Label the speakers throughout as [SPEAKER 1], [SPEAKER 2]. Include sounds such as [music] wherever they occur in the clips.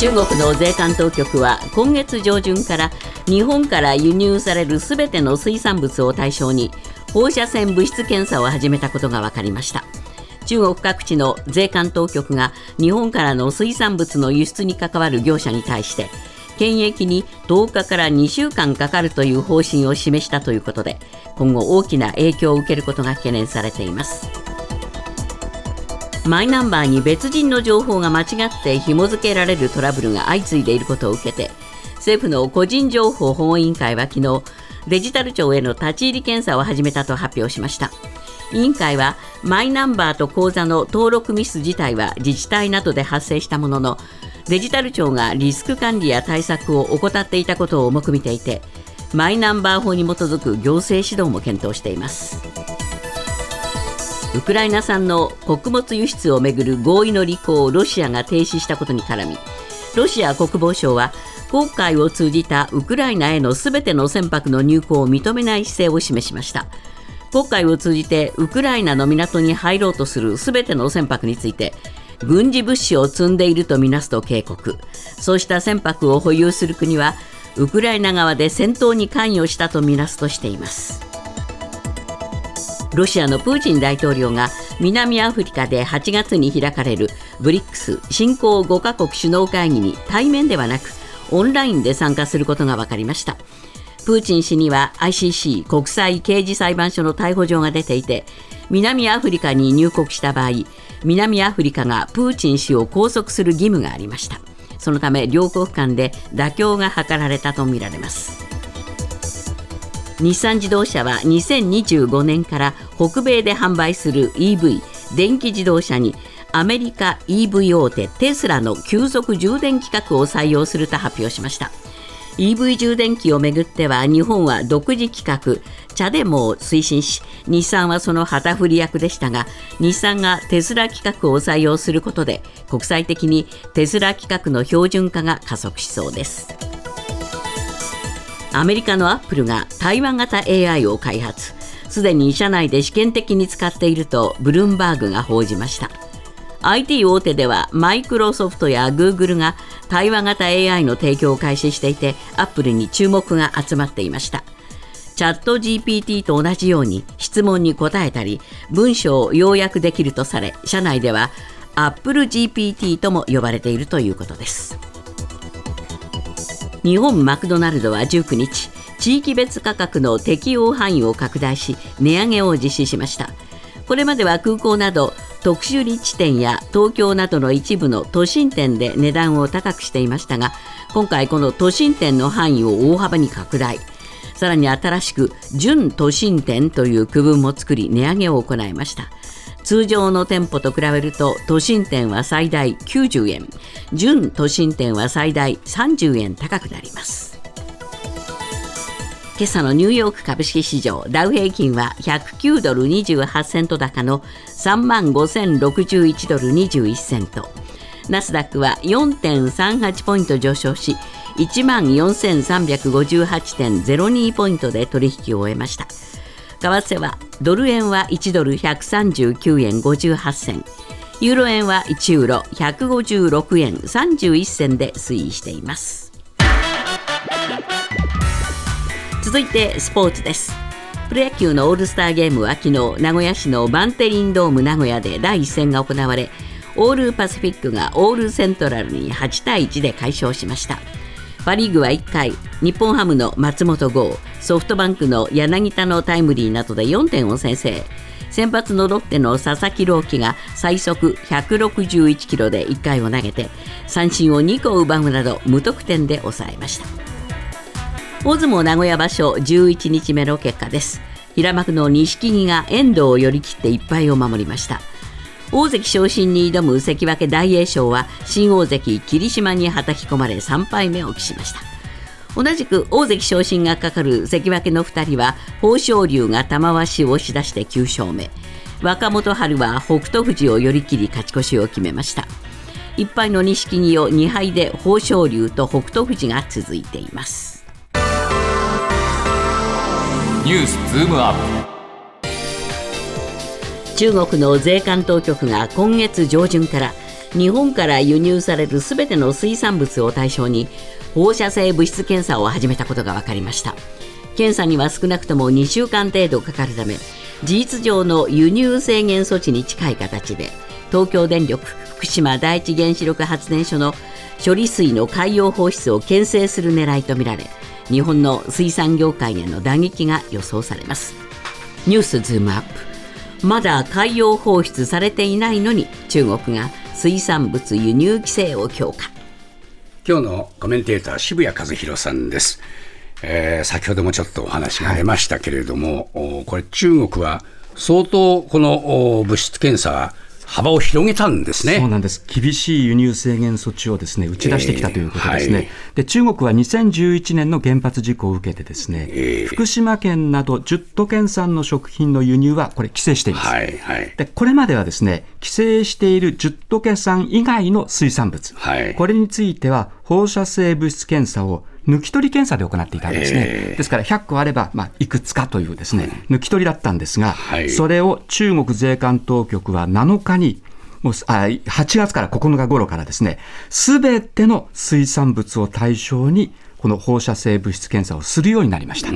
[SPEAKER 1] 中国の税関当局は今月上旬から日本から輸入されるすべての水産物を対象に放射線物質検査を始めたことが分かりました。中国各地の税関当局が日本からの水産物の輸出に関わる業者に対して検疫に10日から2週間かかるという方針を示したということで今後大きな影響を受けることが懸念されています。マイナンバーに別人の情報が間違って紐付けられるトラブルが相次いでいることを受けて政府の個人情報保護委員会は昨日デジタル庁への立ち入り検査を始めたと発表しました。委員会はマイナンバーと口座の登録ミス自体は自治体などで発生したもののデジタル庁がリスク管理や対策を怠っていたことを重く見ていてマイナンバー法に基づく行政指導も検討しています。ウクライナ産の穀物輸出をめぐる合意の履行をロシアが停止したことに絡みロシア国防省は航海を通じたウクライナへのすべての船舶の入港を認めない姿勢を示しました。航海を通じてウクライナの港に入ろうとするすべての船舶について軍事物資を積んでいるとみなすと警告。そうした船舶を保有する国はウクライナ側で戦闘に関与したとみなすとしています。ロシアのプーチン大統領が南アフリカで8月に開かれる BRICS 新興5カ国首脳会議に対面ではなくオンラインで参加することが分かりました。プーチン氏には ICC 国際刑事裁判所の逮捕状が出ていて南アフリカに入国した場合南アフリカがプーチン氏を拘束する義務がありました。そのため両国間で妥協が図られたとみられます。日産自動車は2025年から北米で販売する EV 電気自動車にアメリカ EV 大手テスラの急速充電規格を採用すると発表しました。EV 充電器をめぐっては日本は独自規格茶でも推進し日産はその旗振り役でしたが日産がテスラ規格を採用することで国際的にテスラ規格の標準化が加速しそうです。アメリカのアップルが対話型 AI を開発。すでに社内で試験的に使っているとブルームバーグが報じました。IT 大手ではマイクロソフトやグーグルが対話型 AI の提供を開始していてアップルに注目が集まっていました。チャット GPT と同じように質問に答えたり文章を要約できるとされ社内では Apple GPT とも呼ばれているということです。日本マクドナルドは19日地域別価格の適用範囲を拡大し値上げを実施しました。これまでは空港など特殊立地店や東京などの一部の都心店で値段を高くしていましたが今回この都心店の範囲を大幅に拡大。さらに新しく準都心店という区分も作り値上げを行いました。通常の店舗と比べると都心店は最大90円。準都心店は最大30円高くなります。今朝のニューヨーク株式市場ダウ平均は109ドル28セント高の3万5061ドル21セント。ナスダックは4.38ポイント上昇し1万4358.02ポイントで取引を終えました。為替はドル円は1ドル139円58銭。ユーロ円は1ユーロ156円31銭で推移しています。続いてスポーツです。プロ野球のオールスターゲームは昨日名古屋市のバンテリンドーム名古屋で第1戦が行われオールパシフィックがオールセントラルに8対1で快勝しました。パ・リーグは1回日本ハムの松本剛。ソフトバンクの柳田のタイムリーなどで4点を先制。先発のロッテの佐々木朗希が最速161キロで1回を投げて三振を2個奪うなど無得点で抑えました。大相撲名古屋場所11日目の結果です。平幕の錦木が遠藤を寄り切って1敗を守りました。大関昇進に挑む関脇大栄翔は新大関霧島にはたき込まれ3敗目を喫しました。同じく大関昇進がかかる関脇の2人は豊昇龍が玉鷲を押し出して9勝目。若元春は北勝富士を寄り切り勝ち越しを決めました。1敗の錦木を2敗で豊昇龍と北勝富士が続いています。
[SPEAKER 2] ニュースズームアップ。
[SPEAKER 1] 中国の税関当局が今月上旬から日本から輸入されるすべての水産物を対象に放射性物質検査を始めたことが分かりました。検査には少なくとも2週間程度かかるため事実上の輸入制限措置に近い形で東京電力福島第一原子力発電所の処理水の海洋放出を牽制する狙いとみられ日本の水産業界への打撃が予想されます。ニュースズームアップ。まだ海洋放出されていないのに中国が水産物輸入規制を強化。
[SPEAKER 3] 今日のコメンテーター渋谷和弘さんです、えー先ほどもちょっとお話が出ましたけれども、おこれ中国は相当このお物質検査幅を広げたんですね。
[SPEAKER 4] そうなんです。厳しい輸入制限措置をですね打ち出してきたということですね、
[SPEAKER 3] えーはい。
[SPEAKER 4] で中国は2011年の原発事故を受けてですね、
[SPEAKER 3] えー。
[SPEAKER 4] 福島県など10都県産の食品の輸入はこれ規制しています、
[SPEAKER 3] はいはい。
[SPEAKER 4] でこれまではですね規制している10都県産以外の水産物、
[SPEAKER 3] はい。
[SPEAKER 4] これについては放射性物質検査を抜き取り検査で行っていたんですね、
[SPEAKER 3] え。ー
[SPEAKER 4] ですから100個あれば、まあ、いくつかというですね抜き取りだったんですが、
[SPEAKER 3] はい。
[SPEAKER 4] それを中国税関当局は7日にもうあ8月から9日頃からですね、すべての水産物を対象に、この放射性物質検査をするようになりました。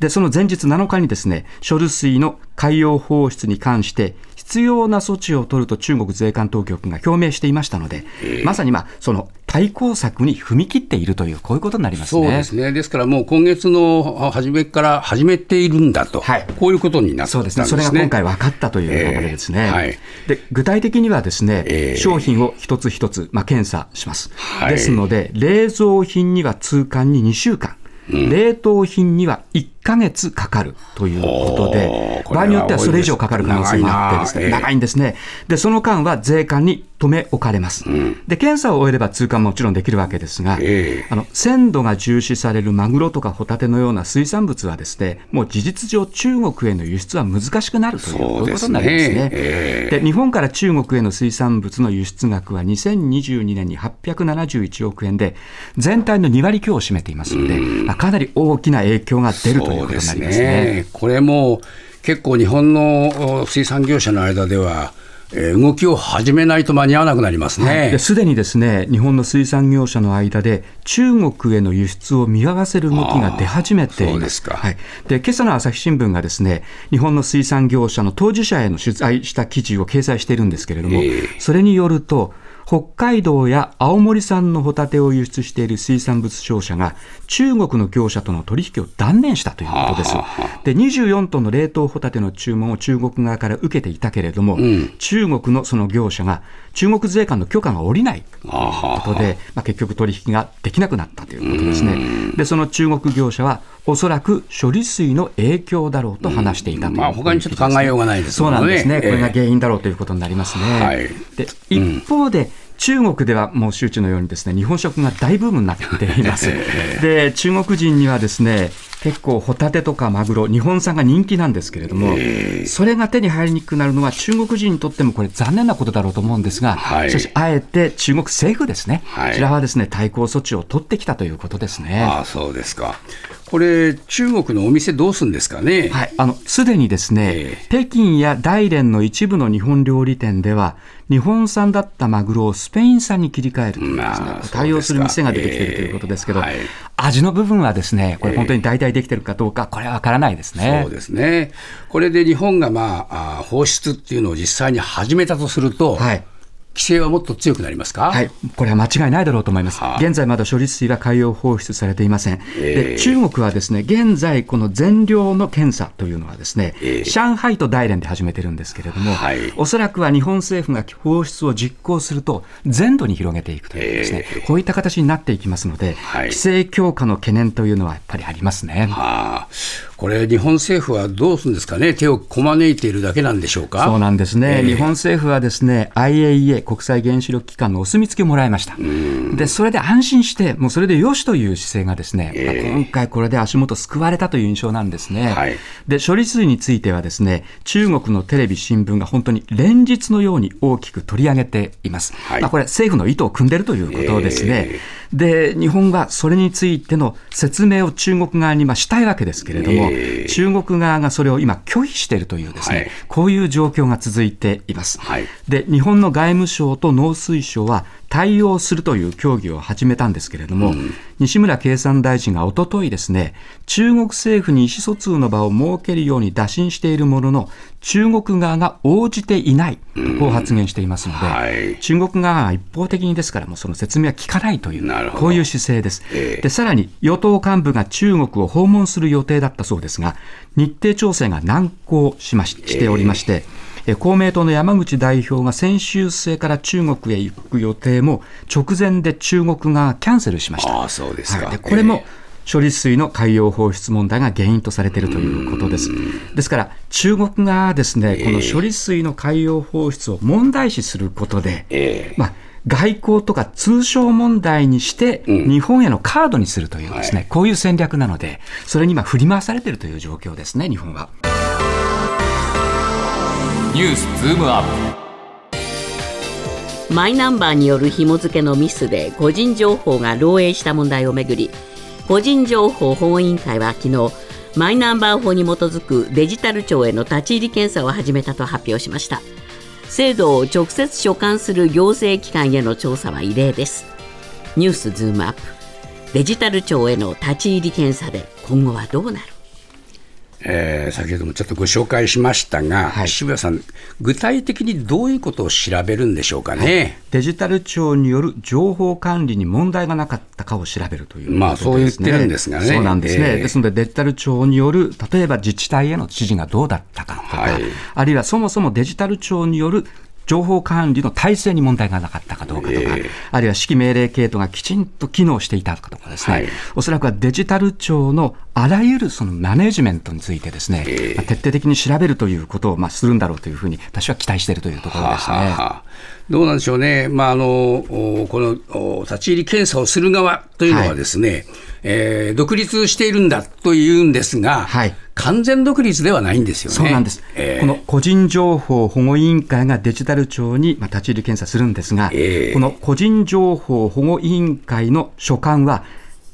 [SPEAKER 4] で、その前日7日にですね、処理水の海洋放出に関して、必要な措置を取ると中国税関当局が表明していましたので、まさにまあ、その対抗策に踏み切っているという、こういうことになります
[SPEAKER 3] そう
[SPEAKER 4] ね。
[SPEAKER 3] ですね。ですからもう今月の初めから始めているんだと、
[SPEAKER 4] はい
[SPEAKER 3] こういうことになったんですね。
[SPEAKER 4] そうですね。それが今回分かったという流れですね。
[SPEAKER 3] えーはい
[SPEAKER 4] で、具体的にはですね、
[SPEAKER 3] えー
[SPEAKER 4] 商品を一つ一つ、まあ、検査します。
[SPEAKER 3] はい
[SPEAKER 4] ですので、冷蔵品には通関に2週間、冷凍品には1ヶ月かかるということで場合によってはそれ以上かかる可能性もあってですね、
[SPEAKER 3] 長い
[SPEAKER 4] んですね。で、その間は税関に留め置かれます。で、検査を終えれば通関ももちろんできるわけですが、
[SPEAKER 3] ええ。
[SPEAKER 4] あの鮮度が重視されるマグロとかホタテのような水産物はですね、もう事実上中国への輸出は難しくなるということになりますね。
[SPEAKER 3] え
[SPEAKER 4] で日本から中国への水産物の輸出額は2022年に871億円で全体の2割強を占めていますので、まあかなり大きな影響が出るということになりますね。
[SPEAKER 3] そうですね。これも結構日本のお水産業者の間では、えー動きを始めないと間に合わなくなりますね。
[SPEAKER 4] ですでにですね日本の水産業者の間で中国への輸出を見合わせる動きが出始めていま
[SPEAKER 3] あーそうですすか。
[SPEAKER 4] はい、で今朝の朝日新聞がですね日本の水産業者の当事者への取材した記事を掲載しているんですけれども、
[SPEAKER 3] ええ。
[SPEAKER 4] それによると北海道や青森産のホタテを輸出している水産物商社が中国の業者との取引を断念したということです。で24トンの冷凍ホタテの注文を中国側から受けていたけれども、中国のその業者が中国税関の許可が下りないということで、まあ、結局取引ができなくなったということですね。でその中国業者はおそらく処理水の影響だろうと話していたという、
[SPEAKER 3] まあ他にちょっと考えようがないですね。
[SPEAKER 4] うんなんですね、これが
[SPEAKER 3] ええ
[SPEAKER 4] 原因だろうということになりますね。
[SPEAKER 3] はい。
[SPEAKER 4] で一方で、中国ではもう周知のようにですね日本食が大ブームになっています。[laughs] で中国人にはですね結構ホタテとかマグロ日本産が人気なんですけれども、それが手に入りにくくなるのは中国人にとってもこれ残念なことだろうと思うんですが、
[SPEAKER 3] はい
[SPEAKER 4] しかしあえて中国政府ですね、
[SPEAKER 3] はい
[SPEAKER 4] こちらはですね対抗措置を取ってきたということですね。
[SPEAKER 3] ああそうですか。これ中国のお店どうするんですかね？
[SPEAKER 4] はい、あのすでにですね、
[SPEAKER 3] え
[SPEAKER 4] 北京や大連の一部の日本料理店では、日本産だったマグロをスペイン産に切り替えるというですね、
[SPEAKER 3] まあ
[SPEAKER 4] 対応する店が出てきているということですけど、
[SPEAKER 3] ええはい
[SPEAKER 4] 味の部分はですね、これ本当に代替できてるかどうか、これはわからないですね。
[SPEAKER 3] そうですね。これで日本がまああ放出っていうのを実際に始めたとすると、
[SPEAKER 4] はい
[SPEAKER 3] 規制はもっと強くなりますか？
[SPEAKER 4] はい、これは間違いないだろうと思います
[SPEAKER 3] は。あ
[SPEAKER 4] 現在まだ処理水は海洋放出されていません。
[SPEAKER 3] ええ
[SPEAKER 4] で中国はですね、現在この全量の検査というのはですね、
[SPEAKER 3] ええ
[SPEAKER 4] 上海と大連で始めてるんですけれども、
[SPEAKER 3] はい
[SPEAKER 4] おそらくは日本政府が放出を実行すると全土に広げていくというですね、
[SPEAKER 3] ええ
[SPEAKER 4] こういった形になっていきますので、
[SPEAKER 3] はい
[SPEAKER 4] 規制強化の懸念というのはやっぱりありますね。
[SPEAKER 3] ああこれ、日本政府はどうするんですかね、手をこまねいているだけなんでしょうか？
[SPEAKER 4] そうなんですね、
[SPEAKER 3] ええ。
[SPEAKER 4] 日本政府はですね IAEA・ 国際原子力機関のお墨付きをもらいました、でそれで安心して、もうそれでよしという姿勢が、ですね、
[SPEAKER 3] ええ。
[SPEAKER 4] まあ今回、これで足元救われたという印象なんですね、
[SPEAKER 3] はい。
[SPEAKER 4] で処理水については、ですね中国のテレビ、新聞が本当に連日のように大きく取り上げています、
[SPEAKER 3] はい。
[SPEAKER 4] まあ、これ、政府の意図を組んでいるということですね。
[SPEAKER 3] え
[SPEAKER 4] で日本はそれについての説明を中国側にまあしたいわけですけれども、
[SPEAKER 3] えー
[SPEAKER 4] 中国側がそれを今拒否しているというですね、
[SPEAKER 3] はい。
[SPEAKER 4] こういう状況が続いています。
[SPEAKER 3] はい。
[SPEAKER 4] で日本の外務省と農水省は対応するという協議を始めたんですけれども、西村経産大臣がおとといですね中国政府に意思疎通の場を設けるように打診しているものの中国側が応じていないとこう発言していますので、
[SPEAKER 3] はい。
[SPEAKER 4] 中国側は一方的にですからもうその説明は聞かないというこういう姿勢です、
[SPEAKER 3] ええ。
[SPEAKER 4] でさらに与党幹部が中国を訪問する予定だったそうですが日程調整が難航しまししておりまして、え公明党の山口代表が先週末から中国へ行く予定も直前で中国側がキャンセルしました。
[SPEAKER 3] ああそうですか、
[SPEAKER 4] はい、でこれも処理水の海洋放出問題が原因とされているということです。ですから、中国側はですね、この処理水の海洋放出を問題視することで、
[SPEAKER 3] ええ
[SPEAKER 4] まあ、外交とか通商問題にして、日本へのカードにするというですね、
[SPEAKER 3] はい。
[SPEAKER 4] こういう戦略なので、それに今振り回されているという状況ですね、日本は。
[SPEAKER 2] ニュースズームアップ。
[SPEAKER 1] マイナンバーによる紐付けのミスで個人情報が漏洩した問題をめぐり個人情報保護委員会は昨日マイナンバー法に基づくデジタル庁への立ち入り検査を始めたと発表しました。制度を直接所管する行政機関への調査は異例です。ニュースズームアップ。デジタル庁への立ち入り検査で今後はどうなる？
[SPEAKER 3] えー先ほどもちょっとご紹介しましたが、
[SPEAKER 4] はい。
[SPEAKER 3] 渋谷さん、具体的にどういうことを調べるんでしょうかね？
[SPEAKER 4] デジタル庁による情報管理に問題がなかったかを調べるというね、
[SPEAKER 3] まあそう言ってるんですがね。
[SPEAKER 4] そうなんですね、
[SPEAKER 3] ええ。
[SPEAKER 4] ですので、デジタル庁による、例えば自治体への指示がどうだったかとか、
[SPEAKER 3] はい。
[SPEAKER 4] あるいはそもそもデジタル庁による情報管理の体制に問題がなかったかどうかとか、
[SPEAKER 3] ええ。
[SPEAKER 4] あるいは指揮命令系統がきちんと機能していたかとかですね、
[SPEAKER 3] はい。
[SPEAKER 4] おそらくはデジタル庁のあらゆるそのマネジメントについてですね、
[SPEAKER 3] ええ。
[SPEAKER 4] まあ徹底的に調べるということをまあするんだろうというふうに私は期待しているというところですね。
[SPEAKER 3] はあはあどうなんでしょうね、まあ、あのおこのお立ち入り検査をする側というのはですね、えー独立しているんだというんですが、
[SPEAKER 4] はい。
[SPEAKER 3] 完全独立ではないんですよね。
[SPEAKER 4] そうなんです、
[SPEAKER 3] えー。
[SPEAKER 4] この個人情報保護委員会がデジタル庁にまあ立ち入り検査するんですが、
[SPEAKER 3] ええ
[SPEAKER 4] この個人情報保護委員会の所管は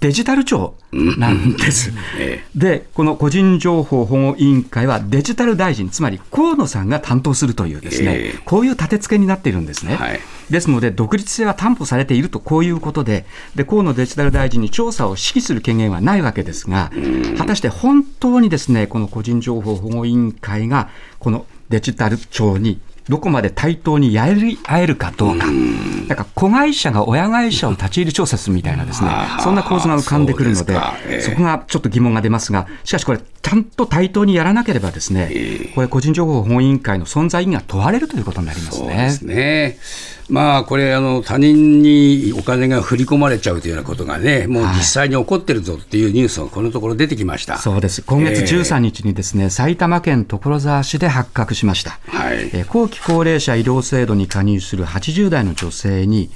[SPEAKER 4] デジタル庁なんです。
[SPEAKER 3] え
[SPEAKER 4] で、この個人情報保護委員会はデジタル大臣、つまり河野さんが担当するというですね、
[SPEAKER 3] ええ。
[SPEAKER 4] こういう立て付けになっているんですね。
[SPEAKER 3] はい。
[SPEAKER 4] ですので、独立性は担保されているとこういうことで、で河野デジタル大臣に調査を指揮する権限はないわけですが、果たして本当にですね、この個人情報保護委員会が、このデジタル庁にどこまで対等にやり合えるかどうか、なんか子会社が親会社を立ち入り調査するみたいなですねそんな構図が浮かんでくるので、そこがちょっと疑問が出ますが、しかしこれ、ちゃんと対等にやらなければですね、これ、個人情報保護委員会の存在意義が問われるということになりますね。
[SPEAKER 3] そうです。ね。まあ、これあの、他人にお金が振り込まれちゃうというようなことがね、もう実際に起こってるぞっていうニュースがこのところ出てきました。
[SPEAKER 4] そうです。今月
[SPEAKER 3] ええ
[SPEAKER 4] 13日にですね、埼玉県所沢市で発覚しました。
[SPEAKER 3] はい
[SPEAKER 4] えー後期高齢者医療制度に加入する80代の女性に、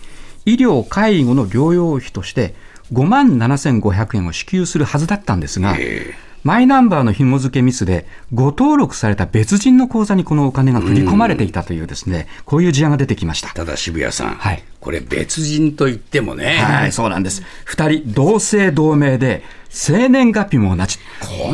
[SPEAKER 4] 医療・介護の療養費として5万7500円を支給するはずだったんですが、
[SPEAKER 3] え
[SPEAKER 4] マイナンバーの紐付けミスで、ご登録された別人の口座にこのお金が振り込まれていたというですね、こういう事案が出てきました。
[SPEAKER 3] ただ渋谷さん、
[SPEAKER 4] はい
[SPEAKER 3] これ別人といってもね、
[SPEAKER 4] はい、そうなんです。二人同姓同名で、生年月日も同じ。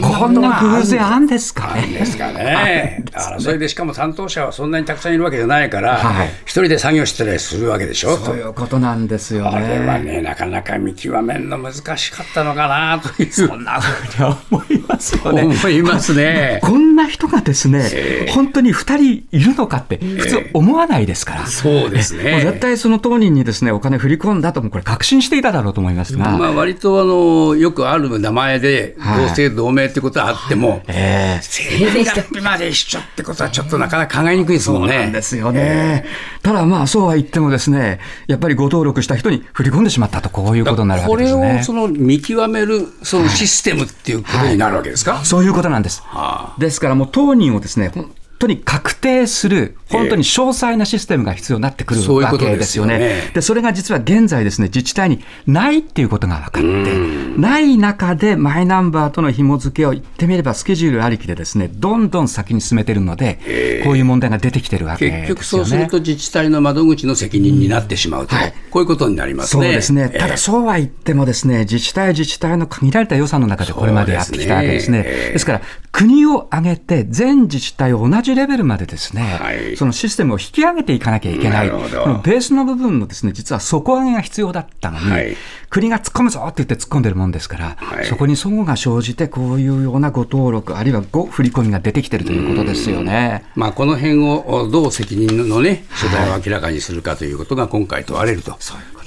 [SPEAKER 4] こんな偶然あんですかね。
[SPEAKER 3] ですかね。それでしかも担当者はそんなにたくさんいるわけじゃないから、
[SPEAKER 4] はい
[SPEAKER 3] 一人で作業してたりするわけでしょ？
[SPEAKER 4] そういうことなんですよ
[SPEAKER 3] あれは
[SPEAKER 4] ね。
[SPEAKER 3] ね、なかなか見極めるの難しかったのかなという。そんな
[SPEAKER 4] ふうに思いますよね。
[SPEAKER 3] 思いますね。
[SPEAKER 4] こんな人がですね、本当に二人いるのかって、普通思わないですから。
[SPEAKER 3] そうですね
[SPEAKER 4] 絶対その当人にですね、お金振り込んだとも、これ確信していただろうと思いますが。
[SPEAKER 3] まあ割とあのよくある名前で
[SPEAKER 4] はい
[SPEAKER 3] 同姓同名ってことはあっても、
[SPEAKER 4] ええ
[SPEAKER 3] 生年月日まで一緒ってことはちょっとなかなか考えにくいですもんね。
[SPEAKER 4] そうなんですよね。ただまあそうは言ってもですね、やっぱりご登録した人に振り込んでしまったと、こういうことになるわ
[SPEAKER 3] これ
[SPEAKER 4] けですね
[SPEAKER 3] を。その見極めるそのシステムっていうことになるわけですか、
[SPEAKER 4] そういうことなんです。
[SPEAKER 3] は
[SPEAKER 4] ですからもう当人をですね、本当に確定する、本当に詳細なシステムが必要になってくるわ
[SPEAKER 3] ことですよ
[SPEAKER 4] けですよね。
[SPEAKER 3] ね
[SPEAKER 4] で、それが実は現在ですね、自治体にないっていうことが分かって、ない中でマイナンバーとの紐付けを言ってみればスケジュールありきでですねどんどん先に進めてるので、こういう問題が出てきてるわけですよね。
[SPEAKER 3] 結局そうすると自治体の窓口の責任になってしまうと、はい、こういうことになりますね。
[SPEAKER 4] そうですね。ただそうは言ってもですね、自治体自治体の限られた予算の中でこれまでやってきたわけ。ですねですから国を挙げて全自治体を同じレベルまでですね、はい、そのシステムを引き上げていかなきゃいけない。このベースの部分のですね、実は底上げが必要だったのに、はい、国が突っ込むぞって言って突っ込んでるもんですから、はい、そこに齟齬が生じて、こういうようなご登録、あるいはご振り込みが出てきてるということですよね。
[SPEAKER 3] まあ、この辺をどう責任のね、所在を明らかにするかということが今回問われると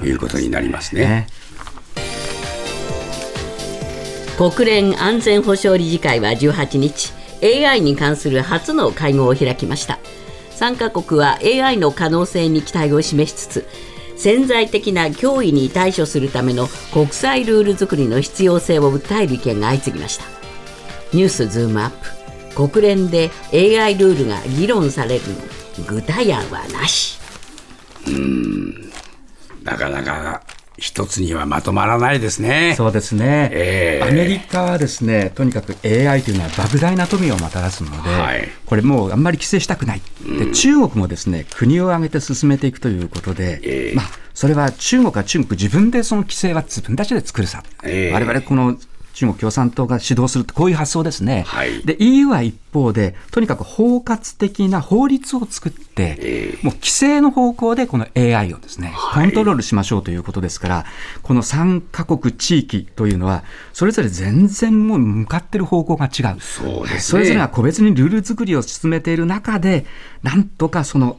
[SPEAKER 3] いうことになりますね。
[SPEAKER 1] 国連安全保障理事会は18日 AI に関する初の会合を開きました。3カ国は AI の可能性に期待を示しつつ潜在的な脅威に対処するための国際ルール作りの必要性を訴える意見が相次ぎました。ニュースズームアップ。国連で AI ルールが議論される具体案はなし。
[SPEAKER 3] うーん。なかなか一つにはまとまらないですね。
[SPEAKER 4] そうですね、えー、アメリカはですねとにかく AI というのは莫大な富をもたらすので、はい、これもうあんまり規制したくない、で中国もですね国を挙げて進めていくということで、えー、まあ、それは中国は中国自分でその規制は自分たちで作るさ、えー、我々この中国共産党が指導するこういう発想ですね、はい、で EU は一方で、とにかく包括的な法律を作って、えー、もう規制の方向でこの AI をですね、コントロールしましょうということですから、この3カ国地域というのは、それぞれ全然もう向かってる方向が違う。そうです、ね、それぞれが個別にルール作りを進めている中で、なんとかその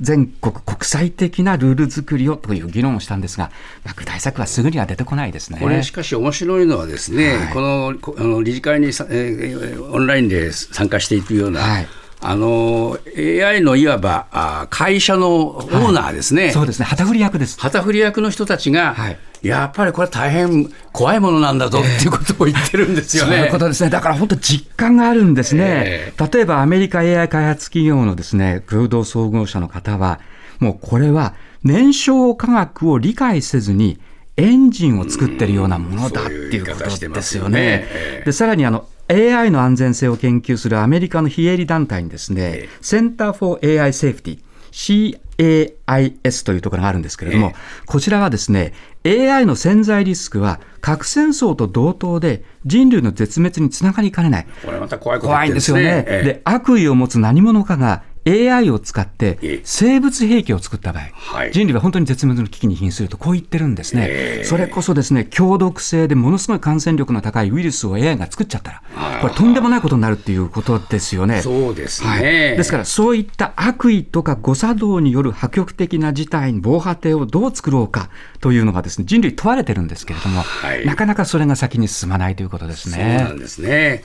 [SPEAKER 4] 全国国際的なルール作りをという議論をしたんですが、具体策はすぐには出てこないですね。
[SPEAKER 3] これ、しかし面白いのはですね、はい、このあの理事会に、えー、オンラインで参加していくような、はい。あの AI のいわばあ会社のオーナーですね、はい、
[SPEAKER 4] そうですね、旗振り役です。
[SPEAKER 3] 旗振り役の人たちが、はい、やっぱりこれ、大変怖いものなんだぞ、っていうことを言ってるんですよね。[laughs]
[SPEAKER 4] そういうことですね、だから本当、実感があるんですね、えー、例えばアメリカ AI 開発企業のですね共同総合者の方は、もうこれは燃焼科学を理解せずに、エンジンを作ってるようなものだっていうことですよね。でさらにあの AI の安全性を研究するアメリカの非営利団体にですね、センター・フォー・ AI セーフティ CAIS というところがあるんですけれども、こちらはですね、AI の潜在リスクは核戦争と同等で人類の絶滅につながりかねない。
[SPEAKER 3] これまた怖い
[SPEAKER 4] こと、ね、怖いんですよね。で、悪意を持つ何者かが AI を使って生物兵器を作った場合、はい、人類は本当に絶滅の危機に瀕するとこう言ってるんですね、それこそですね強毒性でものすごい感染力の高いウイルスを AI が作っちゃったら、これ、とんでもないことになるっていうことですよね。
[SPEAKER 3] そうですね、はい、
[SPEAKER 4] ですから、そういった悪意とか誤作動による破局的な事態に防波堤をどう作ろうかというのがですね人類問われてるんですけれども、はい、なかなかそれが先に進まないということですね。
[SPEAKER 3] そうなんですね。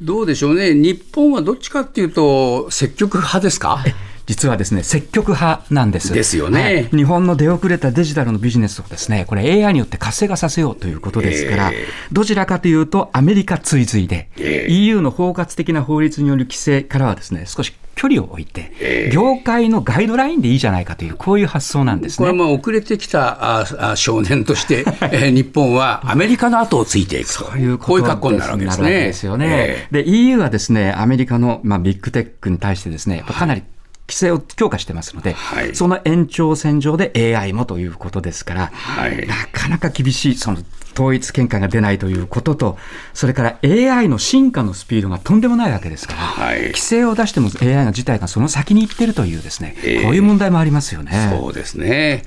[SPEAKER 3] どうでしょうね、日本はどっちかっていうと、積極派ですか？
[SPEAKER 4] 実はですね積極派なんです。
[SPEAKER 3] ですよね、はい、
[SPEAKER 4] 日本の出遅れたデジタルのビジネスをですねこれ AI によって活性化させようということですから、えー、どちらかというとアメリカ追随で、えー、EU の包括的な法律による規制からはですね少し距離を置いて、えー、業界のガイドラインでいいじゃないかという、こういう発想なんですね。
[SPEAKER 3] これはまあ遅れてきたああ少年として、[laughs] えー、日本はアメリカの後をついていくと、いうこういう格好になるわけですね。
[SPEAKER 4] ですよね。えー、で、EU はですね、アメリカの、まあ、ビッグテックに対してですね、かなり規制を強化してますので、はい、その延長線上で AI もということですから、はい、なかなか厳しい、その統一見解が出ないということと、それから AI の進化のスピードがとんでもないわけですから、はい、規制を出しても AI の自体がその先に行ってるというですね、えー、こういう問題もありますよね。
[SPEAKER 3] そうですね。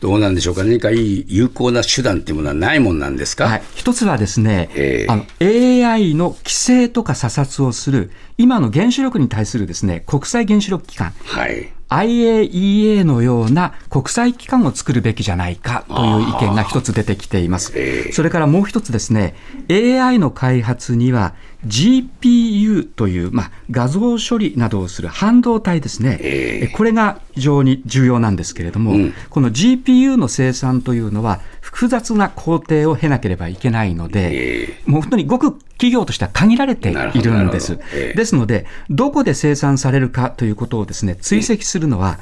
[SPEAKER 3] どうなんでしょうか、何かいい有効な手段っていうものはないもんなんですか、はい、
[SPEAKER 4] 一つはですね、えー、あの AI の規制とか査察をする、今の原子力に対するですね国際原子力機関、はい、IAEA のような国際機関を作るべきじゃないかという意見が一つ出てきています。それからもう一つですね、AI の開発には GPU という、まあ、画像処理などをする半導体ですね、これが非常に重要なんですけれども、うん、この GPU の生産というのは複雑な工程を経なければいけないので、
[SPEAKER 3] え
[SPEAKER 4] もう本当にごく企業としては限られているんです。ですので、どこで生産されるかということをですね、追跡するのは、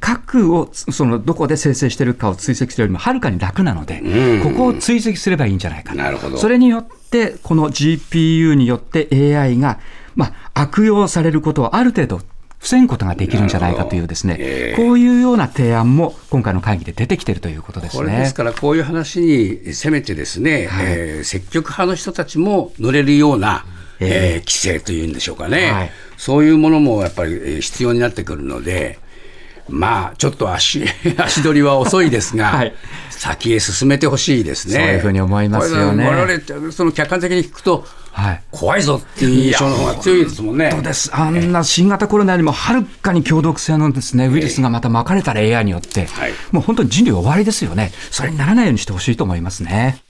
[SPEAKER 4] 核を、その、どこで生成しているかを追跡するよりもはるかに楽なので、
[SPEAKER 3] うん。
[SPEAKER 4] ここを追跡すればいいんじゃないか。
[SPEAKER 3] なるほど。
[SPEAKER 4] それによって、この GPU によって AI が、まあ、悪用されることをある程度、防ぐことができるんじゃないかというですね、
[SPEAKER 3] ええ。
[SPEAKER 4] こういうような提案も今回の会議で出てきているということですね。
[SPEAKER 3] ですから、こういう話にせめてですね、
[SPEAKER 4] はい。
[SPEAKER 3] えー積極派の人たちも乗れるような、
[SPEAKER 4] ええ。
[SPEAKER 3] えー規制というんでしょうかね、
[SPEAKER 4] はい。
[SPEAKER 3] そういうものもやっぱりえー必要になってくるので、まあ、ちょっと足 [laughs] 足取りは遅いですが、
[SPEAKER 4] はい。
[SPEAKER 3] 先へ進めてほしいですね。
[SPEAKER 4] そういうふうに思いますよね。
[SPEAKER 3] その客観的に聞くと、
[SPEAKER 4] はい。
[SPEAKER 3] 怖いぞっていう印象の方が強いですもんね。
[SPEAKER 4] そうです。あんな新型コロナよりもはるかに強毒性のですね、ウイルスがまた巻かれたら AI によって、
[SPEAKER 3] はい
[SPEAKER 4] もう本当に人類終わりですよね。それにならないようにしてほしいと思いますね。